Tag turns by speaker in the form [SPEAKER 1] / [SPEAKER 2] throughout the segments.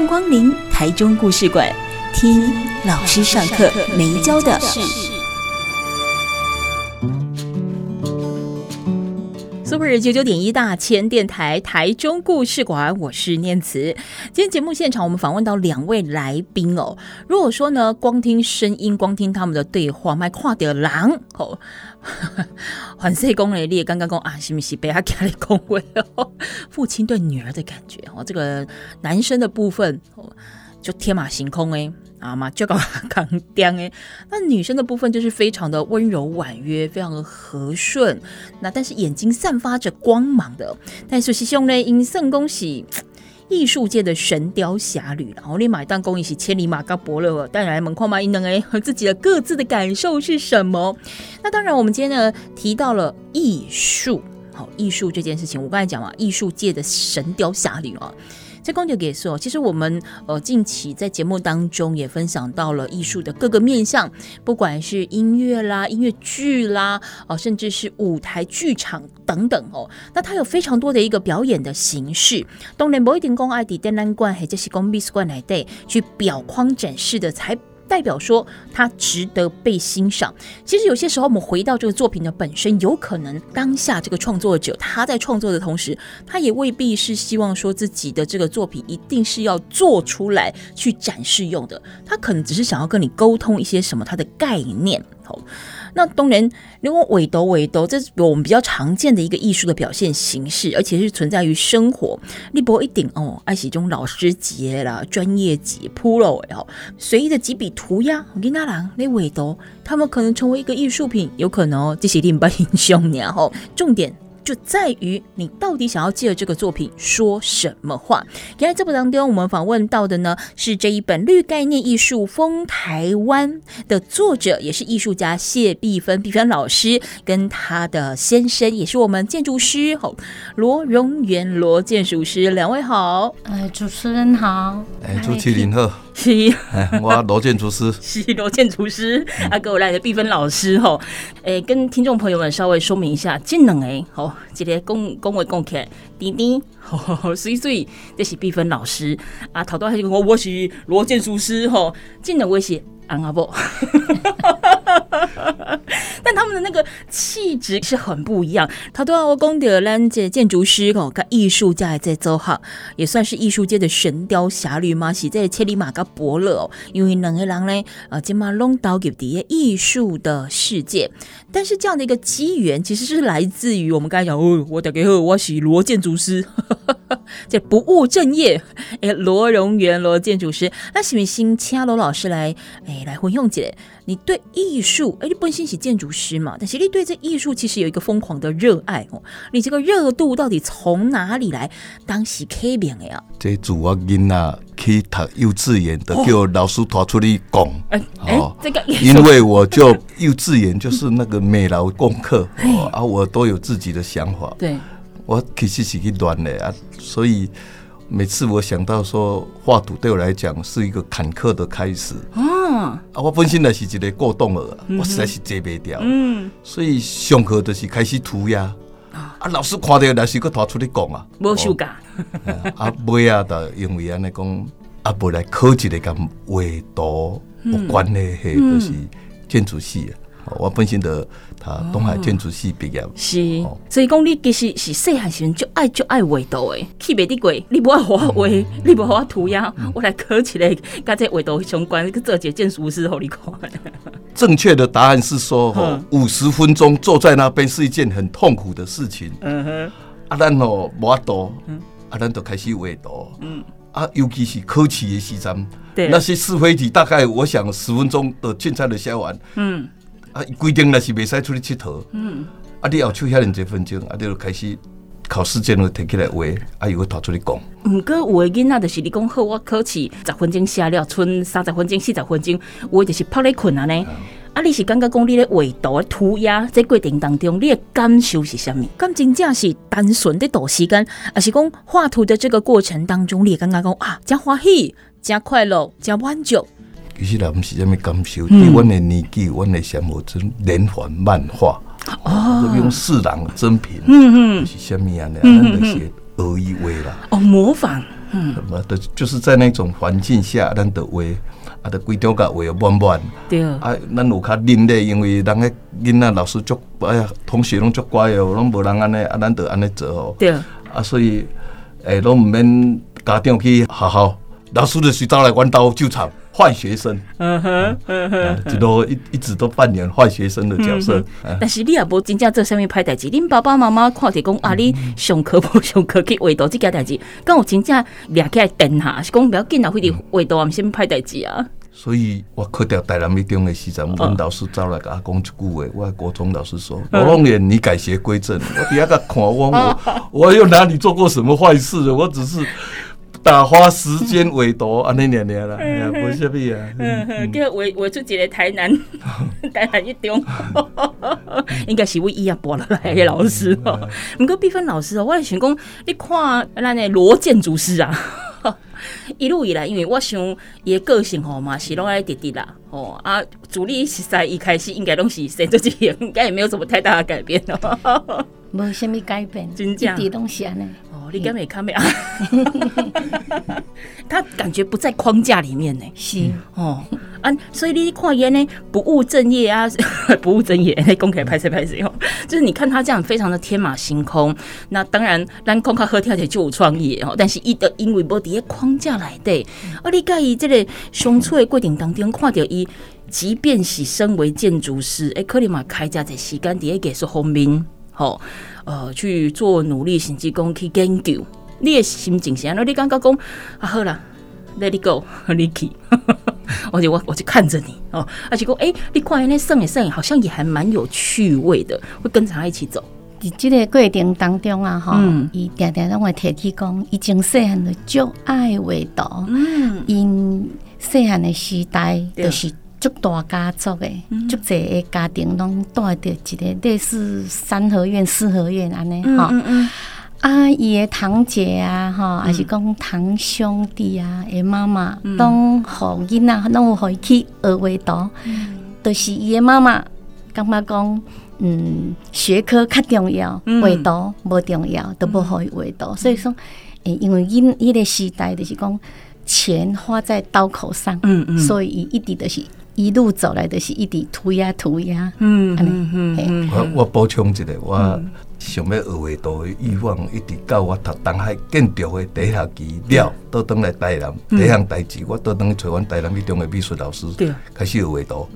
[SPEAKER 1] 迎光临台中故事馆，听老师上课没教的事。Super 九九点一大千电台台中故事馆，我是念慈。今天节目现场，我们访问到两位来宾哦。如果说呢，光听声音，光听他们的对话，卖跨掉狼哦。环世公雷烈刚刚讲啊，是不是被他家里恭维哦？父亲对女儿的感觉哦，这个男生的部分哦，就天马行空哎啊嘛，就搞扛钉哎。那女生的部分就是非常的温柔婉约，非常的和顺。那但是眼睛散发着光芒的。但是兄呢，因圣恭喜。艺术界的神雕侠侣，然后你买单工一起千里马高伯乐，当然门框嘛，应能哎和自己的各自的感受是什么？那当然，我们今天呢提到了艺术，好艺术这件事情，我刚才讲了艺术界的神雕侠侣啊。这公牛给说，其实我们呃近期在节目当中也分享到了艺术的各个面向，不管是音乐啦、音乐剧啦，哦，甚至是舞台剧场等等哦，那它有非常多的一个表演的形式。当然不一定公爱迪展览馆或者是公美术馆来对去表框展示的才。代表说他值得被欣赏。其实有些时候，我们回到这个作品的本身，有可能当下这个创作者他在创作的同时，他也未必是希望说自己的这个作品一定是要做出来去展示用的。他可能只是想要跟你沟通一些什么他的概念。好。那当然，如果尾斗尾斗，这是我们比较常见的一个艺术的表现形式，而且是存在于生活。你不一定哦，爱喜中老师级啦、专业级、pro 哦，随意的几笔涂鸦，我跟他讲，那尾斗，他们可能成为一个艺术品，有可能哦，这些另不英雄然后重点。就在于你到底想要借着这个作品说什么话。原来这部当中，我们访问到的呢是这一本《绿概念艺术风台湾》的作者，也是艺术家谢碧芬，碧芬老师跟他的先生，也是我们建筑师吼罗荣元罗建筑师，两位好。
[SPEAKER 2] 哎，主持人好。
[SPEAKER 3] 哎，朱启林好。
[SPEAKER 1] 是，
[SPEAKER 3] 我罗建厨师。
[SPEAKER 1] 是罗建厨师，啊，给我来的毕芬老师吼。哎，跟听众朋友们稍微说明一下，技能哎，好，今天恭恭维恭凯，滴滴，所以所以这是毕芬老师啊，头头还是我我是罗建厨师吼，技能威胁。阿伯，但他们的那个气质是很不一样。他都要我讲的，咱这建筑师哦，跟艺术家在走哈，也算是艺术界的神雕侠侣嘛，是在千里马跟伯乐哦。因为两个人呢，呃，今嘛拢到给的艺术的世界。但是这样的一个机缘，其实是来自于我们刚才讲哦，我大家好，我是罗建筑师，这不务正业，哎，罗荣元罗建筑师，那是不是先请罗老师来，哎。来混用姐，你对艺术，哎，你本身是建筑师嘛？但是你对这艺术其实有一个疯狂的热爱哦。你这个热度到底从哪里来？当时开明的呀？
[SPEAKER 3] 这主我囡仔去读幼稚园的，叫老师拖出去讲。哎哎，这个因为我就幼稚园就是那个美劳功课啊，我都有自己的想法。对，我其实是去乱的啊，所以。每次我想到说画图对我来讲是一个坎坷的开始。啊，我本身呢是一个过动儿，我实在是接不掉，嗯，所以上课就是开始涂鸦。啊，老师看到那是个拖出来讲啊，
[SPEAKER 1] 没收假，
[SPEAKER 3] 啊，尾啊的因为安尼讲啊，不来考一个跟画图有关系的，就是建筑系啊。我本身的他东海建筑系毕业，
[SPEAKER 1] 是，所以讲你其实是细汉时阵就爱就爱画图的，去别的鬼，你不爱画画，你不画涂鸦，我来考起来，跟这画图相关，个这节建筑师好你看。
[SPEAKER 3] 正确的答案是说，五十分钟坐在那边是一件很痛苦的事情。嗯哼，啊，咱哦画图，啊，咱就开始画图。嗯，啊，尤其是考试的时阵，对，那些是非题，大概我想十分钟的竞赛的写完。嗯。啊，规定那是袂使出去佚佗。嗯。啊，你后手遐尔几分钟，啊，你就开始考试前会摕起来画，啊，又会掏出去讲。
[SPEAKER 1] 毋过有诶囡仔就是你讲好，我考试十分钟写了，剩三十分钟、四十分钟，我就是趴咧困啊呢。啊，你是感觉讲你咧画图、涂鸦，在过程当中，你诶感受是啥物？咁真正是单纯的度时间，还是讲画图的这个过程当中，你感觉讲啊，真欢喜、真快乐、真满足。
[SPEAKER 3] 其实也，毋是啥物感受，伫阮诶年纪，阮诶想法真连环漫画。哦，用四郎真品，嗯嗯，是虾米啊？那那些俄语画啦，
[SPEAKER 1] 哦，模仿，嗯，
[SPEAKER 3] 的，就是在那种环境下，咱的画，啊，的规张甲画满满，
[SPEAKER 1] 对。啊，
[SPEAKER 3] 咱有较另类，因为人个囡仔老师足，哎呀，同学拢足乖哦，拢无人安尼，啊，咱得安尼做哦，
[SPEAKER 1] 对，
[SPEAKER 3] 啊，所以，诶，拢毋免家长去学校，老师就是走来阮兜就场。坏学生，嗯哼，嗯哼，一都一一直都扮演坏学生的角色。
[SPEAKER 1] 但是你也无真正做啥物歹代志，恁爸爸妈妈看着讲啊，你上课无上课去画图这件代志，敢有真正掠起来电下，是讲不要紧啊，非得画图啊，啥物歹代志啊。
[SPEAKER 3] 所以我考掉台南一中的时阵，阮老师走来甲我讲一句话，我国中老师说：“罗龙眼，你改邪归正。”我底下个看 我，我我又哪里做过什么坏事？我只是。打发时间为多，安尼念念啦，无啥物啊。
[SPEAKER 1] 叫画画出一个台南，台南一中，应该是为伊啊播了来的老师哦。毋过碧芬老师哦，我来想讲，你看咱的罗建筑师啊，一路以来，因为我想伊的个性吼嘛，是拢爱直直啦，吼啊，主力实在一开始应该拢是生做这样，应该也没有什么太大的改变哦。
[SPEAKER 2] 无啥物改变，
[SPEAKER 1] 真正
[SPEAKER 2] 一点东西安尼。
[SPEAKER 1] 你敢没看没啊？他感觉不在框架里面呢。
[SPEAKER 2] 是
[SPEAKER 1] 哦，啊，所以你看伊呢，不务正业啊，不务正业，公开拍谁拍谁哦。就是你看他这样非常的天马行空。那当然，咱空卡喝跳起就有创意哦。但是伊的因为无伫个框架内底，啊，你介意这个相处的过程当中看到伊，即便是身为建筑师，哎，可能嘛开家在时间伫个艺术方面，吼。呃，去做努力，甚至讲去研究，你的心情是安怎？你感觉讲啊，好啦，Let it go，你去，我就我我就看着你哦，而且讲哎，你看那摄影摄影，好像也还蛮有趣味的，会跟着他一起走。
[SPEAKER 2] 在这个过程当中啊，哈、嗯，伊常常让我提起讲，伊前细汉的就爱画图，嗯，因细汉的时代就是。足大家族的，足侪个家庭拢带着一个类似三合院、四合院安尼吼。啊，伊的堂姐啊，吼，还是讲堂兄弟啊，诶妈妈拢互囡仔拢有互伊去学画图，就是伊的妈妈感觉讲，嗯，学科较重要，画图无重要，都无互伊画图。所以说，诶，因为因伊个时代就是讲钱花在刀口上，嗯嗯，所以伊一直都是。一路走来的是一滴涂鸦涂鸦，嗯嗯
[SPEAKER 3] 嗯，我我补充一个，我想要学画图的欲望，一直到我读东海建筑的第一学期了，倒转来台南，第一项代志，我倒转去找阮台南一中的美术老师，开始学画图，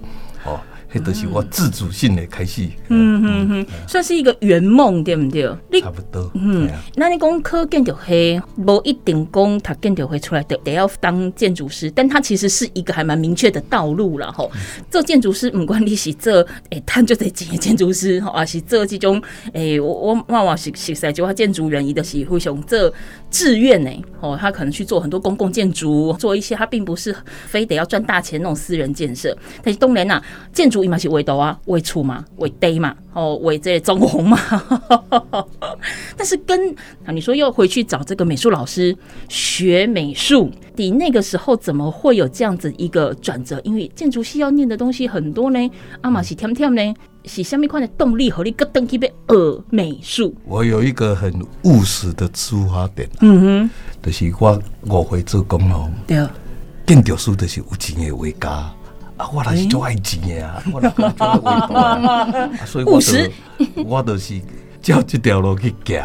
[SPEAKER 3] 哦。这都是我自主性的开始，
[SPEAKER 1] 嗯嗯嗯，算是一个圆梦，对不对？你
[SPEAKER 3] 差不多，
[SPEAKER 1] 嗯。那你讲考建筑系，无一定讲他建筑会出来的得要当建筑师，但他其实是一个还蛮明确的道路了吼。做建筑师，唔管你是做诶，他就得进建筑师，吼还是做这种诶，我我往往是是在就话建筑人，伊的是会想做志愿呢，哦，他可能去做很多公共建筑，做一些他并不是非得要赚大钱那种私人建设。但是当然呐，建筑。嘛是为图啊，为厝嘛，为地嘛，哦，为这装潢嘛。但是跟啊，你说又回去找这个美术老师学美术，你那个时候怎么会有这样子一个转折？因为建筑系要念的东西很多呢。阿玛是天天呢，是虾米款的动力和你个登去被学美术？
[SPEAKER 3] 我有一个很务实的出发点，嗯哼，就是我我会做工哦，对啊，建筑师就是有钱的画家。啊，我也是做爱钱的 啊，所以我都 我都是照这条路去行。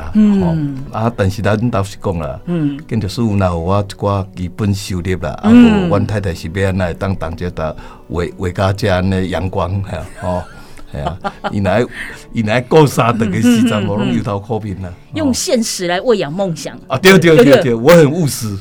[SPEAKER 3] 啊，但是咱倒是讲啦，建筑师有那有我一寡基本收入啦，啊，无阮太太是要安来当当这个画画家这样的阳光，吓，哦，系啊，伊来伊来过三等的时阵，我拢有头可拼啦。
[SPEAKER 1] 用现实来喂养梦想。
[SPEAKER 3] 啊，对对对对，我很务实。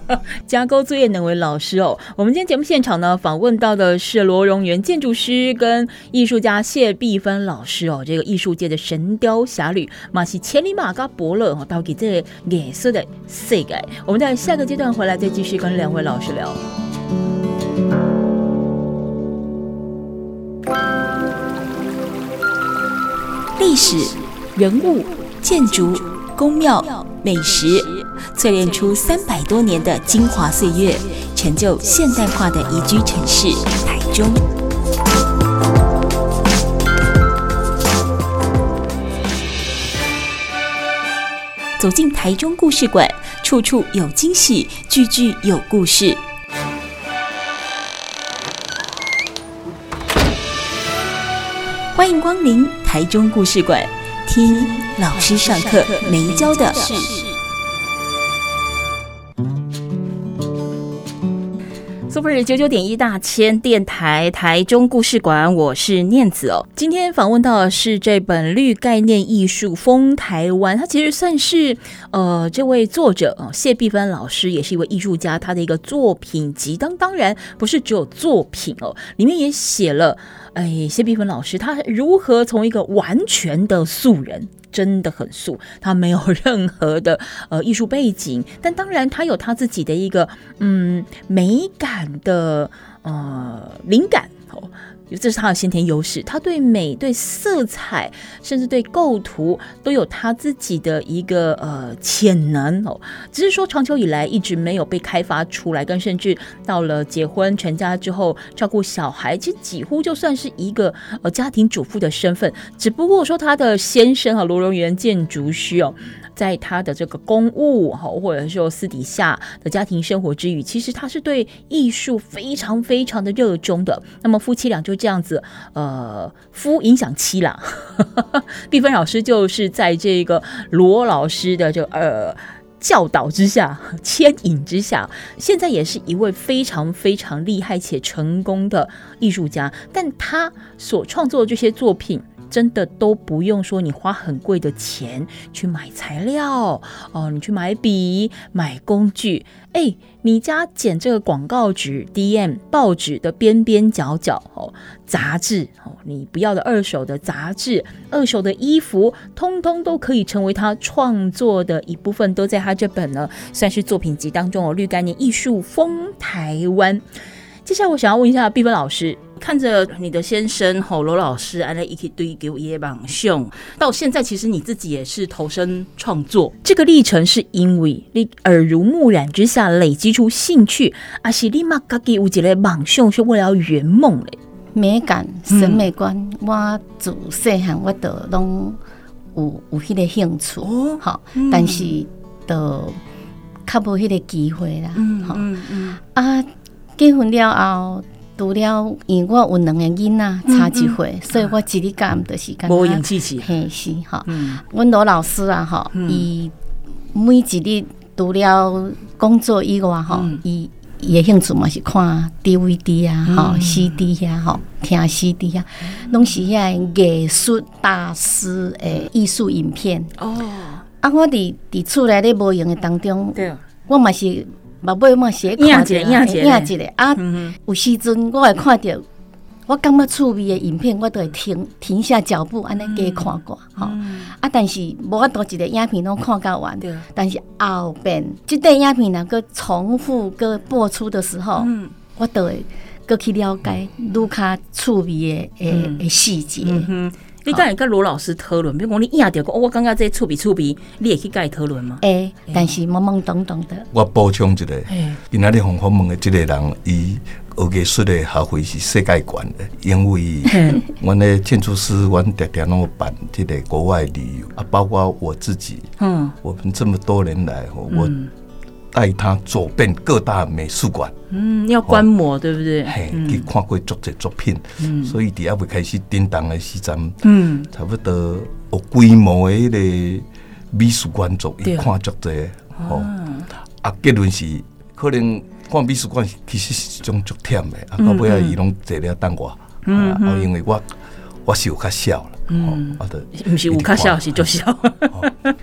[SPEAKER 1] 加工作业能为老师哦。我们今天节目现场呢，访问到的是罗荣源建筑师跟艺术家谢碧芬老师哦。这个艺术界的神雕侠侣，马西千里马嘎伯乐哦，到底这颜色的世界。我们在下个阶段回来再继续跟两位老师聊。历史、人物、建筑、宫庙、美食，淬炼出三百多年的精华岁月，成就现代化的宜居城市台中。走进台中故事馆，处处有惊喜，句句有故事。欢迎光临台中故事馆，听老师上课没教的事。Super 九九点一大千电台台中故事馆，我是念子哦。今天访问到的是这本绿概念艺术风台湾，它其实算是呃，这位作者哦，谢碧芬老师也是一位艺术家，他的一个作品集当当然不是只有作品哦，里面也写了。哎，谢碧芬老师，他如何从一个完全的素人，真的很素，他没有 任何的呃艺术背景，但当然他有他自己的一个嗯美感的呃灵感哦。这是他的先天优势，他对美、对色彩，甚至对构图都有他自己的一个呃潜能哦。只是说长久以来一直没有被开发出来，跟甚至到了结婚成家之后照顾小孩，其实几乎就算是一个呃家庭主妇的身份。只不过说他的先生啊，罗荣源建筑师哦。在他的这个公务哈，或者说私底下的家庭生活之余，其实他是对艺术非常非常的热衷的。那么夫妻俩就这样子，呃，夫影响妻啦。毕芬老师就是在这个罗老师的这个呃教导之下、牵引之下，现在也是一位非常非常厉害且成功的艺术家。但他所创作的这些作品。真的都不用说，你花很贵的钱去买材料哦，你去买笔、买工具。哎，你家剪这个广告纸、DM 报纸的边边角角哦，杂志哦，你不要的二手的杂志、二手的衣服，通通都可以成为他创作的一部分，都在他这本呢，算是作品集当中哦。绿概念艺术风台湾。接下来我想要问一下毕芬老师。看着你的先生吼罗老师，安那一起堆给我一榜兄，到现在其实你自己也是投身创作，这个历程是因为你耳濡目染之下累积出兴趣，还是你嘛自己有一个榜兄是为了要圆梦嘞？
[SPEAKER 2] 美感、审美观，嗯、我自细汉我都拢有有迄个兴趣哦，好，但是都较无迄个机会啦，嗯嗯嗯啊，结婚了后。除了，因为我有两个囡仔差一岁，嗯嗯、所以我一日干的时间，无闲气气，嘿是哈。阮罗老师啊，哈，伊每一日除了工作以外，哈，伊伊的兴趣嘛是看 DVD 啊，哈，CD 啊，哈，听 CD 啊，拢是遐艺术大师诶艺术影片。哦，啊，我伫伫厝内咧无闲的当中，对，我嘛是。嘛，买嘛写看一个，影一个啊！有时阵我会看到，我感觉趣味的影片，我都会停停下脚步，安尼加看过吼。啊，但是无法度一个影片拢看到完。但是后边即段影片若搁重复个播出的时候，我都会搁去了解愈较趣味的诶诶细节。
[SPEAKER 1] 你敢会跟罗老师讨论？比如讲，你压掉个，我感觉这趣味趣味，你也去跟伊讨论吗？
[SPEAKER 2] 诶，但是懵懵懂懂的。
[SPEAKER 3] 我补充一个，今仔日访访问的这个人，伊学艺术的学费是世界悬的，因为阮的建筑师，阮常常拢办这个国外旅游啊，包括我自己，嗯，我们这么多年来，我。带他走遍各大美术馆，
[SPEAKER 1] 嗯，要观摩，对不对？
[SPEAKER 3] 嘿，去看过作者作品，嗯，所以第一回开始叮当的时阵，嗯，差不多有规模的个美术馆作，一看足济，哦，啊，结论是可能看美术馆其实是一种足忝的，啊，到尾啊，伊拢坐了等我，嗯，因为我我是有较小了。
[SPEAKER 1] 嗯，好的，不是无卡笑，是就笑。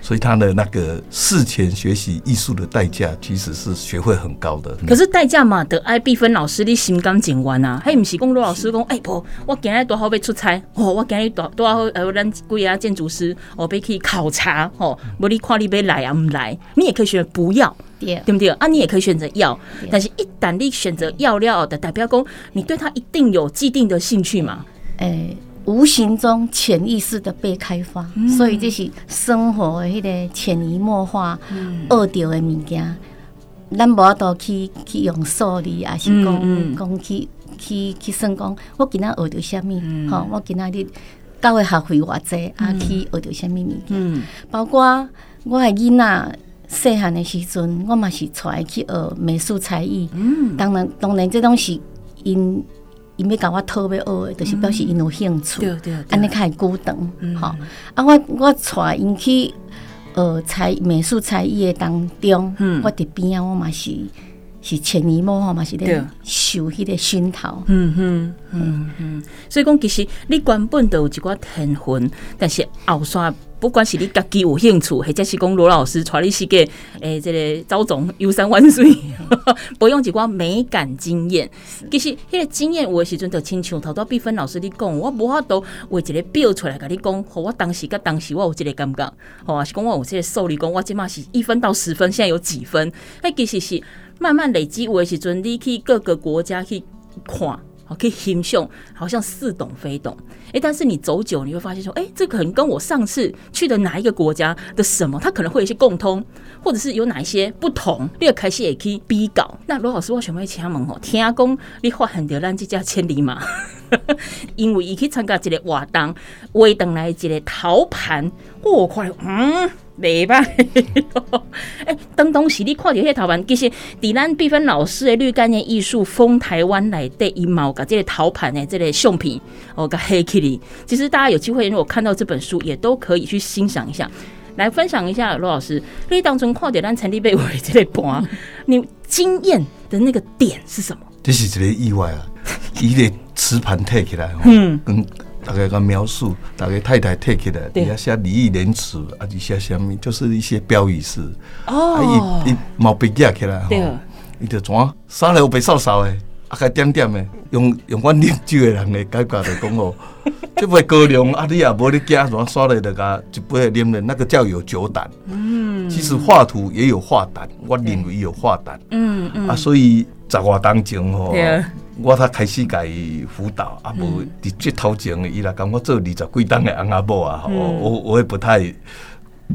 [SPEAKER 3] 所以他的那个事前学习艺术的代价，其实是学会很高的。
[SPEAKER 1] 可是代价嘛，得爱碧芬老师你心甘情愿啊，还不是讲罗老师讲，哎婆，我今日多好要出差，哦，我今日多多好呃，咱贵啊建筑师，我要去考察，哦，无你看你要来啊唔来，你也可以选择不要，对不对？啊，你也可以选择要，但是一旦你选择要了的，代表讲你对他一定有既定的兴趣嘛，
[SPEAKER 2] 哎。无形中潜意识的被开发，嗯、所以这是生活的迄个潜移默化学到的物件。咱无法度去去用数字，也是讲讲去去去算讲，我今仔学到啥物？吼，我今仔日教的学费偌济，啊，去学到啥物物件？包括我的囡仔细汉的时阵，我嘛是带伊去学美术才艺。嗯，当然，当然，这东西因。因要甲我讨要学的，就是表示因有兴趣，安尼较会久长。吼、嗯，啊，我我带因去呃才美术才艺的当中，嗯、我伫边啊，我嘛是是潜移默化嘛是咧受迄个熏陶。嗯哼，
[SPEAKER 1] 嗯哼，所以讲其实你原本都有一寡天分，但是后山。不管是你家己有兴趣，或者是讲罗老师带你去个诶，这个招总游山玩水，不用一寡美感经验。其实迄个经验有的时阵就亲像头拄碧芬老师你讲，我无法度画一个表出来甲你讲，我当时甲当时我有这个感觉，吼，是讲我有即个数理讲，我即满是一分到十分，现在有几分？诶，其实是慢慢累积有的时阵，你去各个国家去看。好，可以欣赏，好像似懂非懂。哎，但是你走久，你会发现说，哎，这可能跟我上次去的哪一个国家的什么，它可能会有一些共通，或者是有哪一些不同。你开始也可以比稿。那罗老师，我想问请问哦，听讲你发现到咱这家千里马，因为伊去参加一个活动，画登来一个陶盘，我看，嗯。袂歹，哎，当当时你看到迄陶盘，其实伫咱碧芬老师的绿概念艺术风台湾内底一毛个这个陶盘的这个相片，哦个黑起哩。其实大家有机会如果看到这本书，也都可以去欣赏一下，来分享一下罗老师，你当初看到咱陈立贝画这个盘，你惊艳的那个点是什么？
[SPEAKER 3] 这是一个意外啊，伊个瓷盘摕起来，嗯，跟。大概个描述，大概太太贴起来，底下写礼义廉耻，啊，底下下面就是一些标语式。哦，啊，伊伊毛笔架起来，吼，伊就怎三了白扫扫的，啊，个点点的，用用阮啉酒的人的感觉来讲哦，这杯高粱，啊，你也无你惊怎刷来的个一杯啉的，那个叫有酒胆。嗯，其实画图也有画胆，我认为有画胆。嗯嗯，啊，所以十外当前吼。我才开始甲伊辅导，啊无伫即头前，伊来讲我做二十几当的翁仔某啊，我我我也不太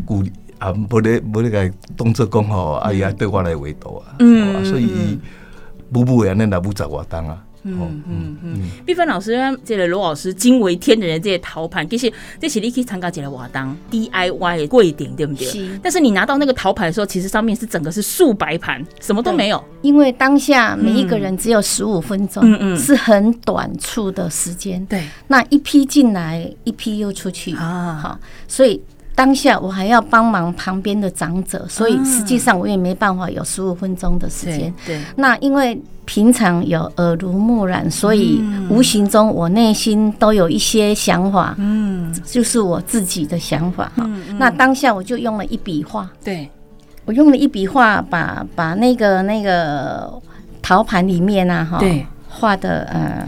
[SPEAKER 3] 鼓励，啊，无咧无咧甲伊当做讲吼，啊伊也对我来围堵啊，嗯，所以伊步步安尼来舞十外当啊。嗯
[SPEAKER 1] 嗯嗯，碧芬老师，这个罗老师惊为天人的这些陶盘，其实这是你可以参加这个活动 DIY 的贵点，对不对？是。但是你拿到那个陶盘的时候，其实上面是整个是素白盘，什么都没有。
[SPEAKER 2] 因为当下每一个人只有十五分钟，嗯嗯，是很短促的时间。对。那一批进来，一批又出去啊，好，所以当下我还要帮忙旁边的长者，所以实际上我也没办法有十五分钟的时间。对。那因为。平常有耳濡目染，所以无形中我内心都有一些想法，嗯，就是我自己的想法哈。那当下我就用了一笔画，对，我用了一笔画，把把那个那个陶盘里面啊，哈，对，画的呃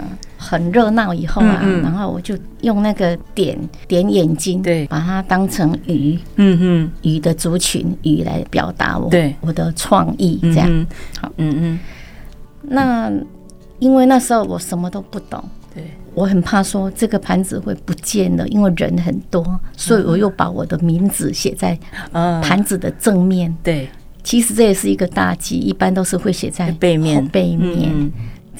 [SPEAKER 2] 很热闹以后啊，然后我就用那个点点眼睛，对，把它当成鱼，嗯嗯，鱼的族群，鱼来表达我对。我的创意，这样，好，嗯嗯。那因为那时候我什么都不懂，对，我很怕说这个盘子会不见了，因为人很多，所以我又把我的名字写在盘子的正面。对，其实这也是一个大忌，一般都是会写在背面，背面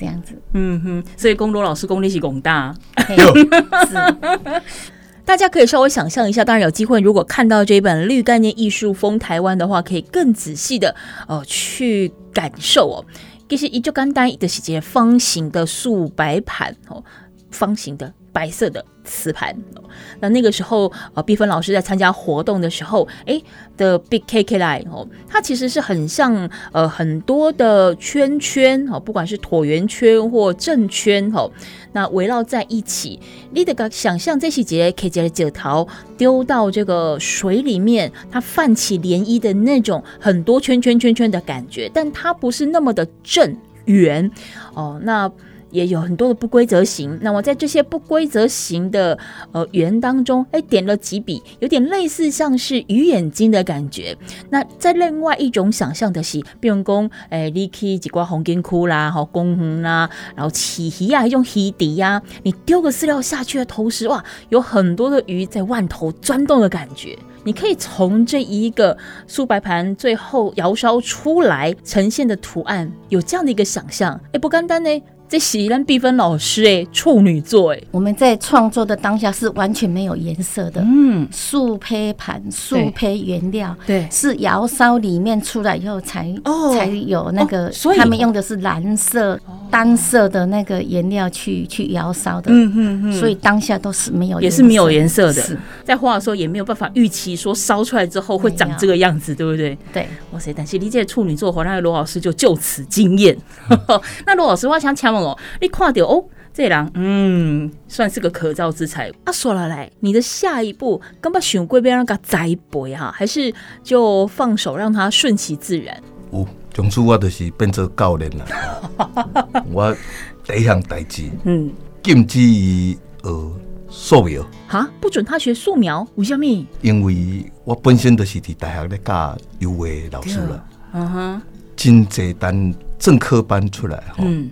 [SPEAKER 2] 这样子。嗯哼，
[SPEAKER 1] 所以龚罗老师功力是广大，大家可以稍微想象一下。当然有机会，如果看到这一本《绿概念艺术风台湾》的话，可以更仔细的哦去感受哦。其实一就简单，就是一个方形的素白盘哦，方形的白色的瓷盘。那那个时候，呃，碧芬老师在参加活动的时候，哎的 Big K K Line 哦，它其实是很像呃很多的圈圈哦，不管是椭圆圈或正圈哦，那围绕在一起。你得想象这些节 K 节的九条丢到这个水里面，它泛起涟漪的那种很多圈圈圈圈的感觉，但它不是那么的正圆哦，那。也有很多的不规则形，那么在这些不规则形的呃圆当中，哎，点了几笔，有点类似像是鱼眼睛的感觉。那在另外一种想象的是，比如讲，哎，你去几挂红金窟啦，好公园啦，然后起鱼啊，一种鱼底呀，你丢个饲料下去的同时，哇，有很多的鱼在万头钻动的感觉。你可以从这一个素白盘最后窑烧出来呈现的图案，有这样的一个想象，哎，不简单呢。这是咱碧芬老师哎，处女座哎，
[SPEAKER 2] 我们在创作的当下是完全没有颜色的，嗯，素胚盘、素胚原料，
[SPEAKER 1] 对，
[SPEAKER 2] 是窑烧里面出来以后才哦。才有那个，所以他们用的是蓝色单色的那个颜料去去窑烧的，嗯嗯嗯，所以当下都是没有，
[SPEAKER 1] 也是没有颜色的，在画的时候也没有办法预期说烧出来之后会长这个样子，对不对？
[SPEAKER 2] 对，
[SPEAKER 1] 哇塞，但是理解处女座，和那罗老师就就此惊艳。那罗老师，我想请问。哦，你看到哦，这人嗯，算是个可造之材。啊，说了来，你的下一步，干嘛选贵边让他栽培哈，还是就放手让他顺其自然？
[SPEAKER 3] 有，从此我就是变成教练了。我第一项代志，嗯，禁止伊学素描。
[SPEAKER 1] 哈，不准他学素描？为什么？
[SPEAKER 3] 因为我本身就是在大学咧教油画老师了。嗯哼，真济单正科班出来哈。嗯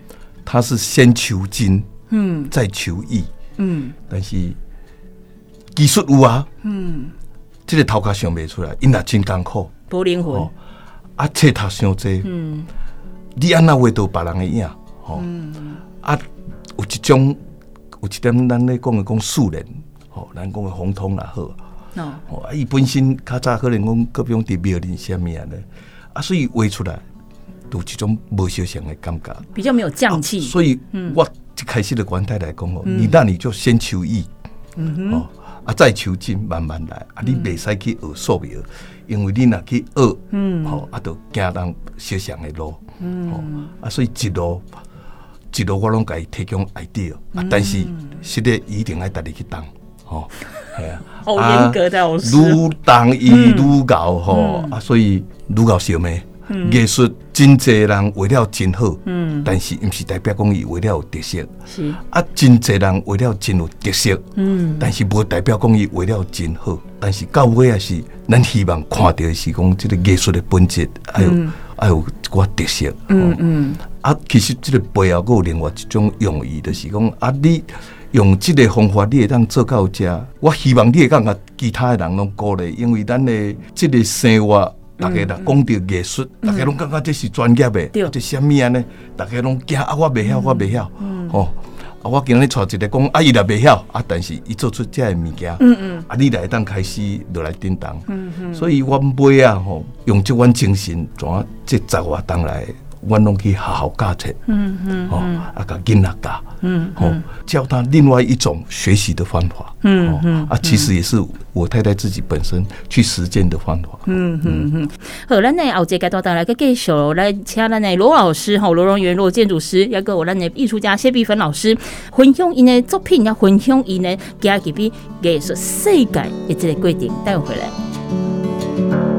[SPEAKER 3] 他是先求精，嗯，再求艺，嗯，但是技术有啊，嗯，这个头壳想不出来，因也真艰苦，
[SPEAKER 1] 无灵魂，
[SPEAKER 3] 哦、啊，册读伤济，嗯，你安那画到别人的影，哦，嗯、啊，有一种，有一点咱咧讲的讲素人，哦，咱讲的红通也好，哦，啊，伊本身较早可能讲各种伫庙里啥物啊咧，啊，所以画出来。有一种无相像的感觉，
[SPEAKER 1] 比较没有匠气、
[SPEAKER 3] 啊。所以，我一开始的观态来讲哦，嗯、你那你就先求艺，嗯哼。哦，啊再求精，慢慢来。啊，你未使去学素描，因为你若去学，嗯，哦，啊，就行人相像的路，嗯，哦，啊，所以一路一路我拢给伊提供 idea，啊，但是实力一定爱带你去当，哦，系啊，
[SPEAKER 1] 好严格的老师，
[SPEAKER 3] 愈当伊愈搞吼，啊，所以愈搞小咩？艺术真侪人为了真好，嗯，但是毋是代表讲伊为了有特色，是。啊，真侪人为了真有特色，嗯，但是无代表讲伊为了真好，但是到尾也是咱希望看到的是讲这个艺术的本质，还有还有一个特色，嗯嗯，啊，其实这个背后有另外一种用意，就是讲啊，你用这个方法，你会当做到遮，我希望你会当甲其他的人拢鼓励，因为咱的这个生活。大家啦讲到艺术，大家拢感觉这是专业的，这虾米啊呢？大家拢惊啊！我未晓，我未晓，哦，啊！我今日带一个讲啊，伊也未晓啊，但是伊做出这个物件，嗯嗯，啊，你来当开始落来叮当，嗯嗯，所以我买啊，吼，用这款精神，怎啊，这十外当来。我拢去好好教册，嗯嗯，哦，啊，甲囡仔教，嗯，哦，教他另外一种学习的方法，嗯嗯，啊，其实也是我太太自己本身去实践的方法，嗯嗯嗯。
[SPEAKER 1] 好，咱呢后节阶段带来个介绍，来请咱的罗老师哈，罗荣元罗建筑师，要跟我咱的艺术家谢碧芬老师分享伊的作品，要分享伊呢家己比艺术世界的这个规定，带回来。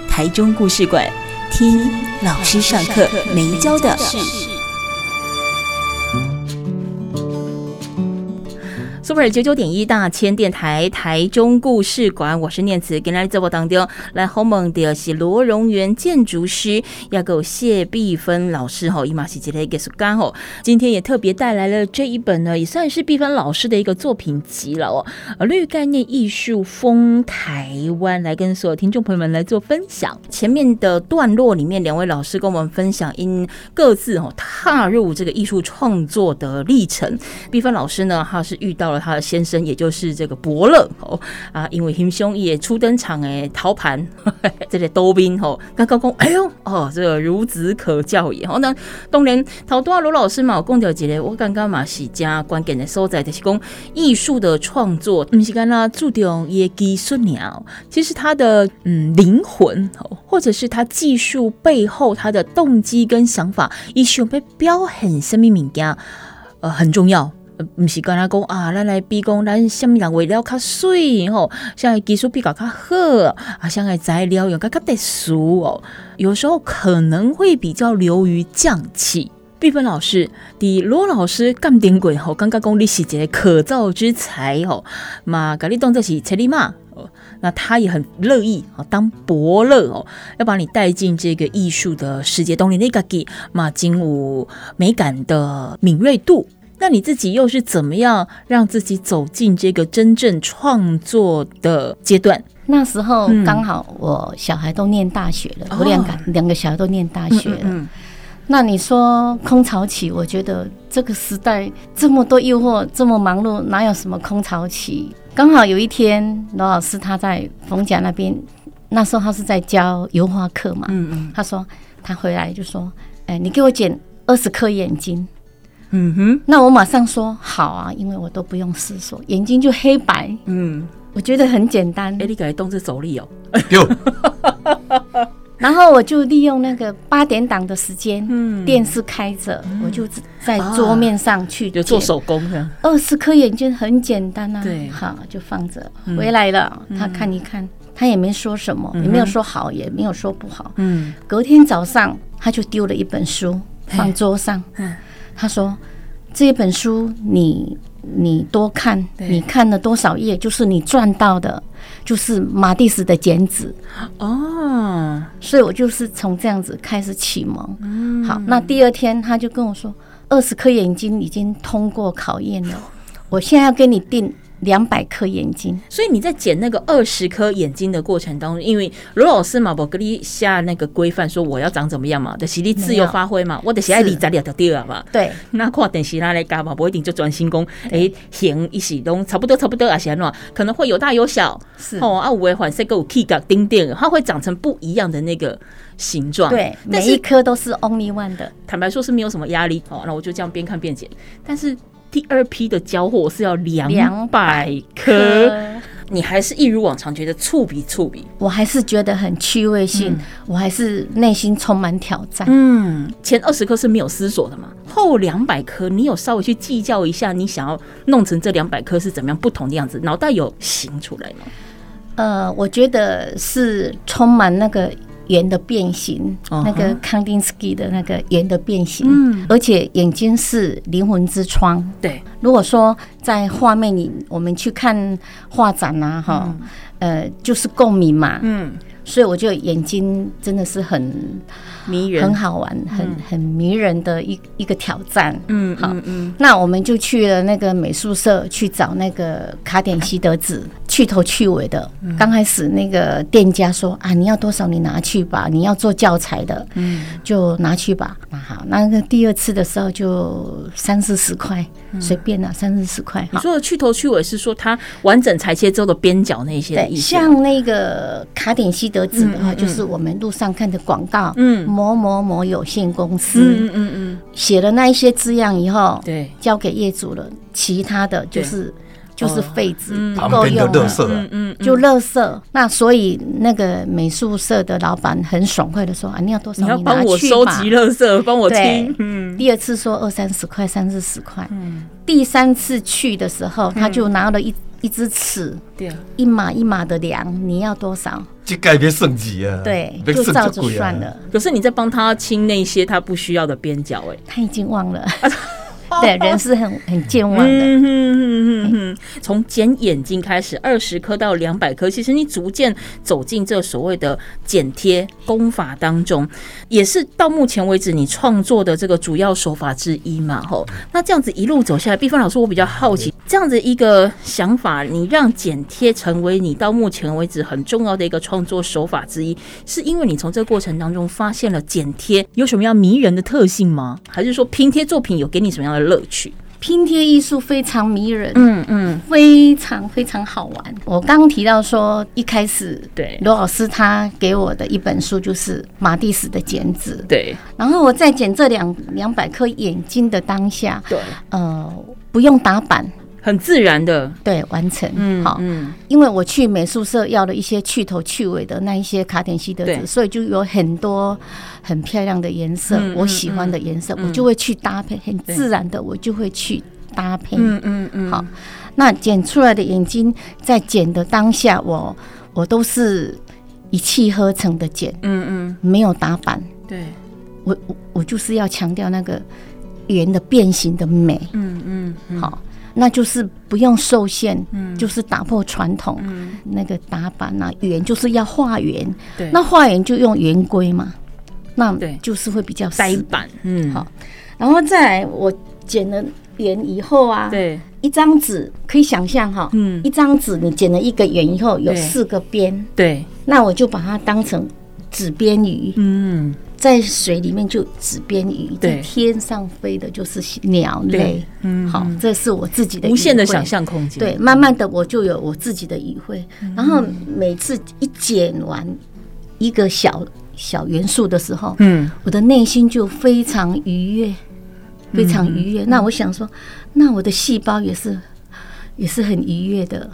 [SPEAKER 1] 台中故事馆，听老师上课没教的事。Super 九九点一大千电台台中故事馆，我是念慈。跟来直播当中来访问的是罗荣源建筑师，要给谢碧芬老师吼，伊玛西吉雷给苏干吼。今天也特别带来了这一本呢，也算是碧芬老师的一个作品集了哦。绿概念艺术风台湾，来跟所有听众朋友们来做分享。前面的段落里面，两位老师跟我们分享因各自哦踏入这个艺术创作的历程。碧芬老师呢，他是遇到了。他的先生，也就是这个伯乐哦啊，因为英雄也初登场诶，陶盘 这里兜兵哦，刚刚讲哎呦哦，这个孺子可教也。好，那当然陶多啊罗老师嘛，我讲到一个我刚刚嘛是加关键的所在，就是讲艺术的创作，不是干那注重也技术鸟，其实他的嗯灵魂，或者是他技术背后他的动机跟想法，艺术被标很生命敏感，呃很重要。不是跟他讲啊，咱来比讲，咱什么人为了较水吼，像技术比较较好啊，像个材料用较较特殊哦，有时候可能会比较流于匠气。碧芬老师，的罗老师干点鬼吼，刚刚讲你是一个可造之才吼，嘛，甲你当作是千里马哦，那他也很乐意哦，当伯乐哦，要把你带进这个艺术的世界，懂你那个给嘛，精武美感的敏锐度。那你自己又是怎么样让自己走进这个真正创作的阶段？
[SPEAKER 2] 那时候刚好我小孩都念大学了，嗯、我两个两个小孩都念大学了。嗯嗯嗯，那你说空巢期，我觉得这个时代这么多诱惑，这么忙碌，哪有什么空巢期？刚好有一天，罗老师他在冯甲那边，那时候他是在教油画课嘛。嗯嗯，他说他回来就说：“哎，你给我剪二十颗眼睛。”嗯哼，那我马上说好啊，因为我都不用思索，眼睛就黑白。嗯，我觉得很简单。
[SPEAKER 1] 哎，你改动作走力哦。
[SPEAKER 2] 然后我就利用那个八点档的时间，嗯，电视开着，我就在桌面上去
[SPEAKER 1] 就做手工。
[SPEAKER 2] 二十颗眼睛很简单啊，对，好就放着。回来了，他看一看，他也没说什么，也没有说好，也没有说不好。嗯，隔天早上他就丢了一本书放桌上。嗯。他说：“这一本书你，你你多看，你看了多少页，就是你赚到的，就是马蒂斯的剪纸哦。所以我就是从这样子开始启蒙。嗯，好，那第二天他就跟我说，二十颗眼睛已经通过考验了，我现在要给你定。”两百颗眼睛，
[SPEAKER 1] 所以你在剪那个二十颗眼睛的过程当中，因为罗老师嘛，我给你下那个规范，说我要长怎么样嘛，的实力自由发挥嘛，我的喜爱你咱俩就对了嘛。
[SPEAKER 2] 对，
[SPEAKER 1] 那看电视那来干嘛，不一定就专心工，哎，行一时都差不多差不多啊，行喏，可能会有大有小，是哦啊，五维环色够 K 个丁点，它会长成不一样的那个形状。
[SPEAKER 2] 对，每一颗都是 only one 的。
[SPEAKER 1] 坦白说，是没有什么压力哦，那我就这样边看边剪，但是。第二批的交货是要两百颗，你还是一如往常觉得触笔触笔，
[SPEAKER 2] 我还是觉得很趣味性，嗯、我还是内心充满挑战。
[SPEAKER 1] 嗯，前二十颗是没有思索的嘛，后两百颗你有稍微去计较一下，你想要弄成这两百颗是怎么样不同的样子，脑袋有形出来吗？
[SPEAKER 2] 呃，我觉得是充满那个。圆的变形，uh huh. 那个康定斯基的那个圆的变形，嗯，而且眼睛是灵魂之窗。
[SPEAKER 1] 对，
[SPEAKER 2] 如果说在画面里，我们去看画展啊，哈、嗯，呃，就是共鸣嘛，嗯。所以我觉得眼睛真的是很迷人，很好玩，很很迷人的一一个挑战。嗯，好，嗯，那我们就去了那个美术社去找那个卡点西德子，去头去尾的。刚开始那个店家说啊，你要多少你拿去吧，你要做教材的，嗯，就拿去吧。那好，那个第二次的时候就三四十块，随便了，三四十块。
[SPEAKER 1] 你说的去头去尾是说它完整裁切之后的边角那些对？
[SPEAKER 2] 像那个卡点西。德子的话，就是我们路上看的广告，嗯，某某某有限公司，嗯嗯嗯，写了那一些字样以后，对，交给业主了，其他的就是就是废纸，不够用了，嗯嗯，就垃圾。那所以那个美术社的老板很爽快的说啊，你要多少？你要
[SPEAKER 1] 帮我收集垃圾，帮我清。
[SPEAKER 2] 嗯，第二次说二三十块，三四十块。嗯，第三次去的时候，他就拿了一。一支尺，对，一码一码的量，你要多少？
[SPEAKER 3] 就改变升级啊！
[SPEAKER 2] 对，就照着算了。
[SPEAKER 1] 可是你在帮他清那些他不需要的边角，哎，
[SPEAKER 2] 他已经忘了。对，人是很很健忘的。嗯嗯嗯
[SPEAKER 1] 嗯哼，从剪眼睛开始，二十颗到两百颗，其实你逐渐走进这所谓的剪贴功法当中，也是到目前为止你创作的这个主要手法之一嘛。吼，那这样子一路走下来，碧芬老师，我比较好奇，这样子一个想法，你让剪贴成为你到目前为止很重要的一个创作手法之一，是因为你从这个过程当中发现了剪贴有什么样迷人的特性吗？还是说拼贴作品有给你什么样的乐趣？
[SPEAKER 2] 拼贴艺术非常迷人，嗯嗯，非常非常好玩。我刚提到说，一开始对罗老师他给我的一本书就是马蒂斯的剪纸，
[SPEAKER 1] 对。
[SPEAKER 2] 然后我在剪这两两百颗眼睛的当下，对，呃，不用打板。
[SPEAKER 1] 很自然的。
[SPEAKER 2] 对完成，嗯，好，嗯，因为我去美术社要了一些去头去尾的那一些卡点西德纸，所以就有很多很漂亮的颜色，嗯、我喜欢的颜色，嗯、我就会去搭配，很自然的我就会去搭配，嗯嗯嗯，好，那剪出来的眼睛在剪的当下，我我都是一气呵成的剪，嗯嗯，没有打板，对，我我我就是要强调那个圆的变形的美，嗯嗯，嗯，好。那就是不用受限，嗯，就是打破传统，嗯，那个打板啊，圆就是要画圆，对，那画圆就用圆规嘛，那对，就是会比较
[SPEAKER 1] 呆板，嗯，
[SPEAKER 2] 好，然后再来我剪了圆以后啊，对，一张纸可以想象哈，嗯，一张纸你剪了一个圆以后有四个边，对，那我就把它当成纸边鱼，嗯。在水里面就纸边鱼，在天上飞的就是鸟类。嗯，好，这是我自己的
[SPEAKER 1] 无限的想象空间。
[SPEAKER 2] 对，慢慢的我就有我自己的语汇。然后每次一剪完一个小小元素的时候，嗯，我的内心就非常愉悦，非常愉悦。那我想说，那我的细胞也是也是很愉悦的。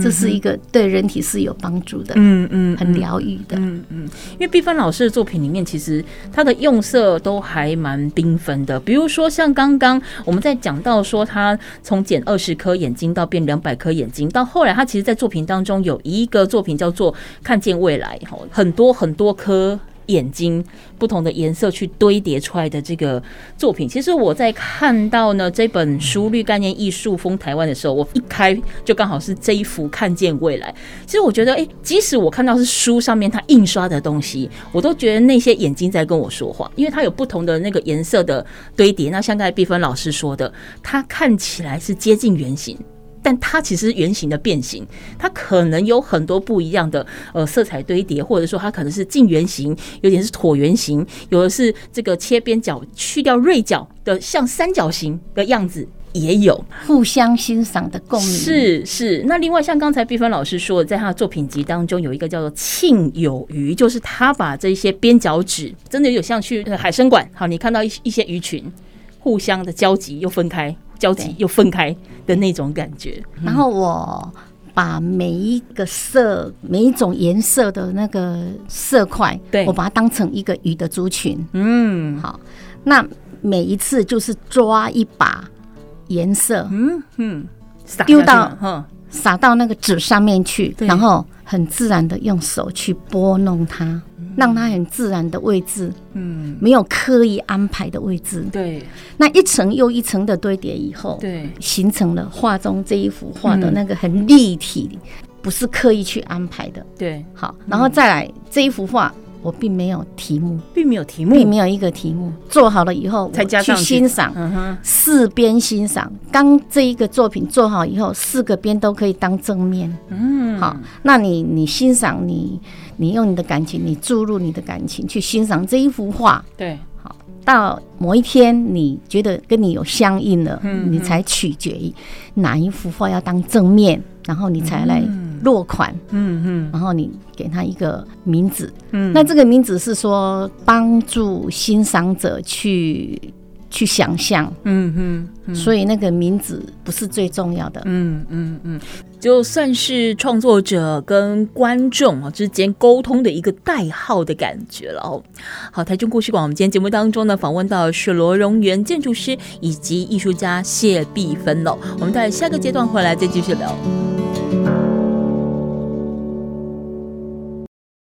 [SPEAKER 2] 这是一个对人体是有帮助的，嗯嗯，很疗愈的，嗯嗯。
[SPEAKER 1] 因为毕芬老师的作品里面，其实他的用色都还蛮缤纷的。比如说，像刚刚我们在讲到说，他从减二十颗眼睛到变两百颗眼睛，到后来他其实，在作品当中有一个作品叫做《看见未来》，哈，很多很多颗。眼睛不同的颜色去堆叠出来的这个作品，其实我在看到呢这本书《绿概念艺术风台湾》的时候，我一开就刚好是这一幅《看见未来》。其实我觉得，哎，即使我看到是书上面它印刷的东西，我都觉得那些眼睛在跟我说话，因为它有不同的那个颜色的堆叠。那像刚才碧芬老师说的，它看起来是接近圆形。但它其实圆形的变形，它可能有很多不一样的呃色彩堆叠，或者说它可能是近圆形，有点是椭圆形，有的是这个切边角去掉锐角的像三角形的样子，也有
[SPEAKER 2] 互相欣赏的共鸣。
[SPEAKER 1] 是是，那另外像刚才碧芬老师说的，在他的作品集当中有一个叫做“庆有余”，就是他把这些边角纸真的有像去海参馆，好，你看到一一些鱼群互相的交集又分开。交集又分开的那种感觉，
[SPEAKER 2] 然后我把每一个色、每一种颜色的那个色块，对，我把它当成一个鱼的族群。嗯，好，那每一次就是抓一把颜色，嗯嗯，丢到撒到那个纸上面去，然后很自然的用手去拨弄它。让它很自然的位置，嗯，没有刻意安排的位置，对，那一层又一层的堆叠以后，对，形成了画中这一幅画的那个很立体，不是刻意去安排的，对，好，然后再来这一幅画，我并没有题目，
[SPEAKER 1] 并没有题目，
[SPEAKER 2] 并没有一个题目，做好了以后才加上去欣赏，四边欣赏，刚这一个作品做好以后，四个边都可以当正面，嗯，好，那你你欣赏你。你用你的感情，你注入你的感情去欣赏这一幅画，对，好，到某一天你觉得跟你有相应了，嗯，你才取决于哪一幅画要当正面，然后你才来落款，嗯嗯，然后你给他一个名字，嗯，那这个名字是说帮助欣赏者去。去想象，嗯嗯，所以那个名字不是最重要的，
[SPEAKER 1] 嗯嗯嗯，就算是创作者跟观众啊之间沟通的一个代号的感觉了哦。好，台中故事馆，我们今天节目当中呢，访问到是罗荣源建筑师以及艺术家谢碧芬了。我们在下个阶段回来再继续聊。